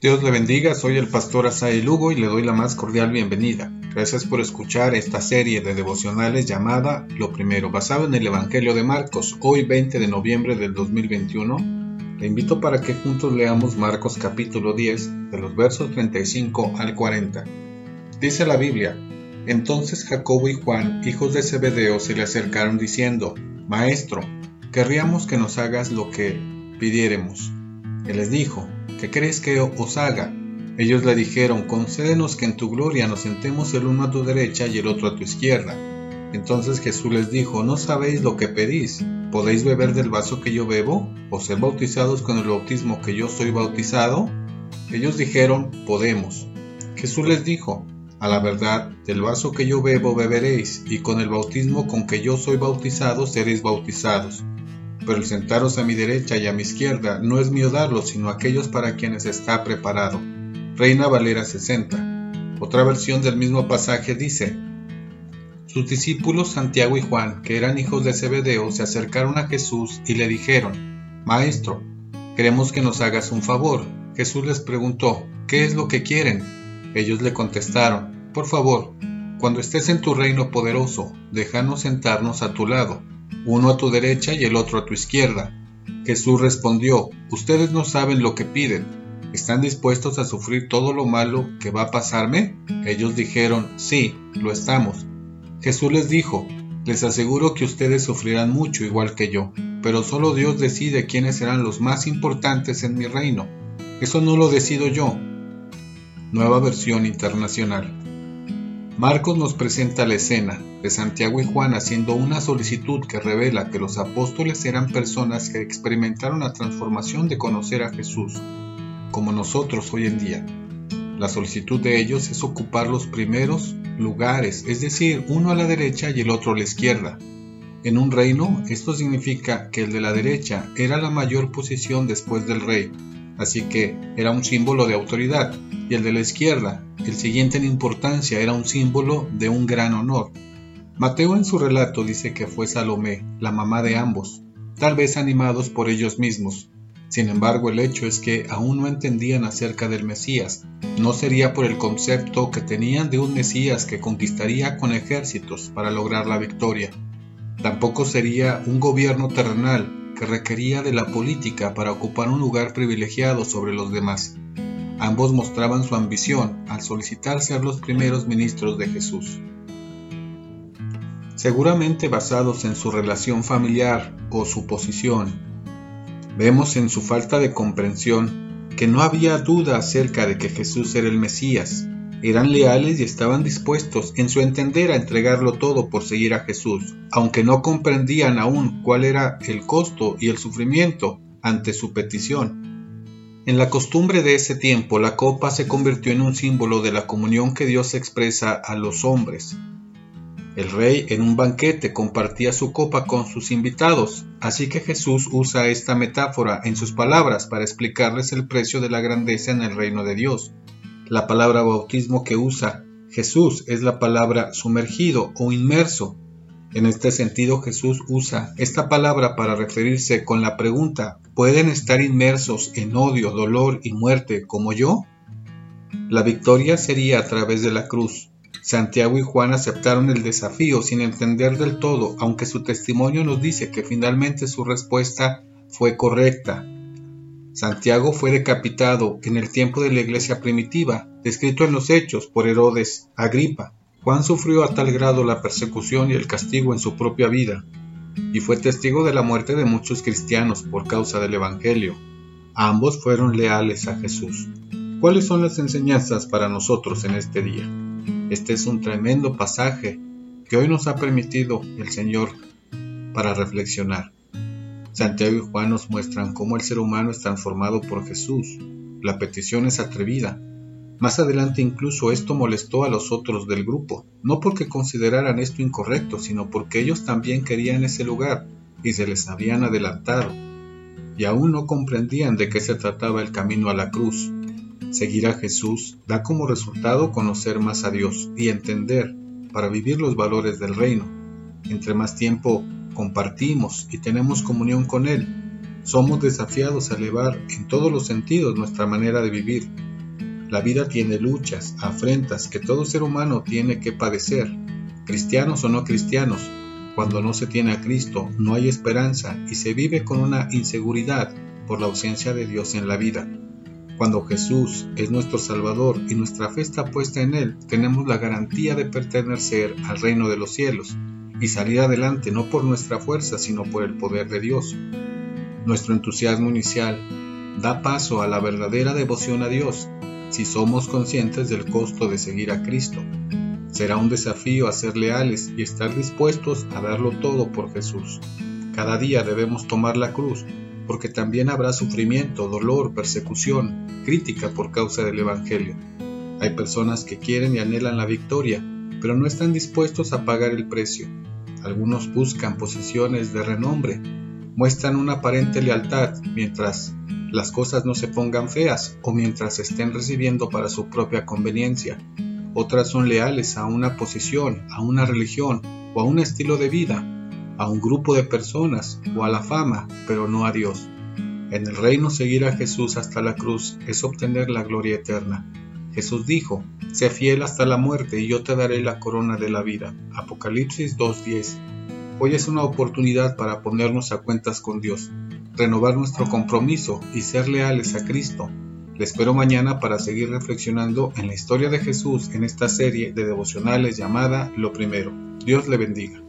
Dios le bendiga, soy el pastor Asael Lugo y le doy la más cordial bienvenida. Gracias por escuchar esta serie de devocionales llamada Lo Primero, basado en el Evangelio de Marcos, hoy 20 de noviembre del 2021. Le invito para que juntos leamos Marcos capítulo 10, de los versos 35 al 40. Dice la Biblia, entonces Jacobo y Juan, hijos de Zebedeo, se le acercaron diciendo, Maestro, querríamos que nos hagas lo que pidiéremos. Él les dijo, ¿qué crees que os haga? Ellos le dijeron, concédenos que en tu gloria nos sentemos el uno a tu derecha y el otro a tu izquierda. Entonces Jesús les dijo, no sabéis lo que pedís. ¿Podéis beber del vaso que yo bebo? ¿O ser bautizados con el bautismo que yo soy bautizado? Ellos dijeron, podemos. Jesús les dijo, a la verdad, del vaso que yo bebo beberéis, y con el bautismo con que yo soy bautizado seréis bautizados pero el sentaros a mi derecha y a mi izquierda no es mío darlo, sino aquellos para quienes está preparado. Reina Valera 60. Otra versión del mismo pasaje dice, sus discípulos Santiago y Juan, que eran hijos de Zebedeo, se acercaron a Jesús y le dijeron, Maestro, queremos que nos hagas un favor. Jesús les preguntó, ¿qué es lo que quieren? Ellos le contestaron, Por favor, cuando estés en tu reino poderoso, déjanos sentarnos a tu lado uno a tu derecha y el otro a tu izquierda. Jesús respondió, Ustedes no saben lo que piden. ¿Están dispuestos a sufrir todo lo malo que va a pasarme? Ellos dijeron, Sí, lo estamos. Jesús les dijo, Les aseguro que ustedes sufrirán mucho igual que yo, pero solo Dios decide quiénes serán los más importantes en mi reino. Eso no lo decido yo. Nueva versión internacional. Marcos nos presenta la escena de Santiago y Juan haciendo una solicitud que revela que los apóstoles eran personas que experimentaron la transformación de conocer a Jesús, como nosotros hoy en día. La solicitud de ellos es ocupar los primeros lugares, es decir, uno a la derecha y el otro a la izquierda. En un reino, esto significa que el de la derecha era la mayor posición después del rey, así que era un símbolo de autoridad, y el de la izquierda, el siguiente en importancia, era un símbolo de un gran honor. Mateo en su relato dice que fue Salomé, la mamá de ambos, tal vez animados por ellos mismos. Sin embargo, el hecho es que aún no entendían acerca del Mesías. No sería por el concepto que tenían de un Mesías que conquistaría con ejércitos para lograr la victoria. Tampoco sería un gobierno terrenal que requería de la política para ocupar un lugar privilegiado sobre los demás. Ambos mostraban su ambición al solicitar ser los primeros ministros de Jesús. Seguramente basados en su relación familiar o su posición, vemos en su falta de comprensión que no había duda acerca de que Jesús era el Mesías, eran leales y estaban dispuestos en su entender a entregarlo todo por seguir a Jesús, aunque no comprendían aún cuál era el costo y el sufrimiento ante su petición. En la costumbre de ese tiempo, la copa se convirtió en un símbolo de la comunión que Dios expresa a los hombres. El rey en un banquete compartía su copa con sus invitados, así que Jesús usa esta metáfora en sus palabras para explicarles el precio de la grandeza en el reino de Dios. La palabra bautismo que usa Jesús es la palabra sumergido o inmerso. En este sentido Jesús usa esta palabra para referirse con la pregunta ¿pueden estar inmersos en odio, dolor y muerte como yo? La victoria sería a través de la cruz. Santiago y Juan aceptaron el desafío sin entender del todo, aunque su testimonio nos dice que finalmente su respuesta fue correcta. Santiago fue decapitado en el tiempo de la iglesia primitiva, descrito en los hechos por Herodes Agripa. Juan sufrió a tal grado la persecución y el castigo en su propia vida, y fue testigo de la muerte de muchos cristianos por causa del Evangelio. Ambos fueron leales a Jesús. ¿Cuáles son las enseñanzas para nosotros en este día? Este es un tremendo pasaje que hoy nos ha permitido el Señor para reflexionar. Santiago y Juan nos muestran cómo el ser humano es transformado por Jesús. La petición es atrevida. Más adelante incluso esto molestó a los otros del grupo, no porque consideraran esto incorrecto, sino porque ellos también querían ese lugar y se les habían adelantado, y aún no comprendían de qué se trataba el camino a la cruz. Seguir a Jesús da como resultado conocer más a Dios y entender para vivir los valores del reino. Entre más tiempo compartimos y tenemos comunión con Él, somos desafiados a elevar en todos los sentidos nuestra manera de vivir, La vida tiene luchas, afrentas que todo ser humano tiene que padecer, cristianos o no cristianos. Cuando no se tiene a Cristo, no hay esperanza y se vive con una inseguridad por la ausencia de Dios en la vida. Cuando Jesús es nuestro Salvador y nuestra fe está puesta en Él, tenemos la garantía de pertenecer al reino de los cielos y salir adelante no por nuestra fuerza, sino por el poder de Dios. Nuestro entusiasmo inicial da paso a la verdadera devoción a Dios si somos conscientes del costo de seguir a Cristo. Será un desafío a ser leales y estar dispuestos a darlo todo por Jesús. Cada día debemos tomar la cruz porque también habrá sufrimiento, dolor, persecución, crítica por causa del Evangelio. Hay personas que quieren y anhelan la victoria, pero no están dispuestos a pagar el precio. Algunos buscan posesiones de renombre, muestran una aparente lealtad mientras las cosas no se pongan feas o mientras estén recibiendo para su propia conveniencia. Otras son leales a una posición, a una religión o a un estilo de vida a un grupo de personas o a la fama, pero no a Dios. En el reino seguir a Jesús hasta la cruz es obtener la gloria eterna. Jesús dijo, sé fiel hasta la muerte y yo te daré la corona de la vida. Apocalipsis 2.10. Hoy es una oportunidad para ponernos a cuentas con Dios, renovar nuestro compromiso y ser leales a Cristo. Le espero mañana para seguir reflexionando en la historia de Jesús en esta serie de devocionales llamada Lo Primero. Dios le bendiga.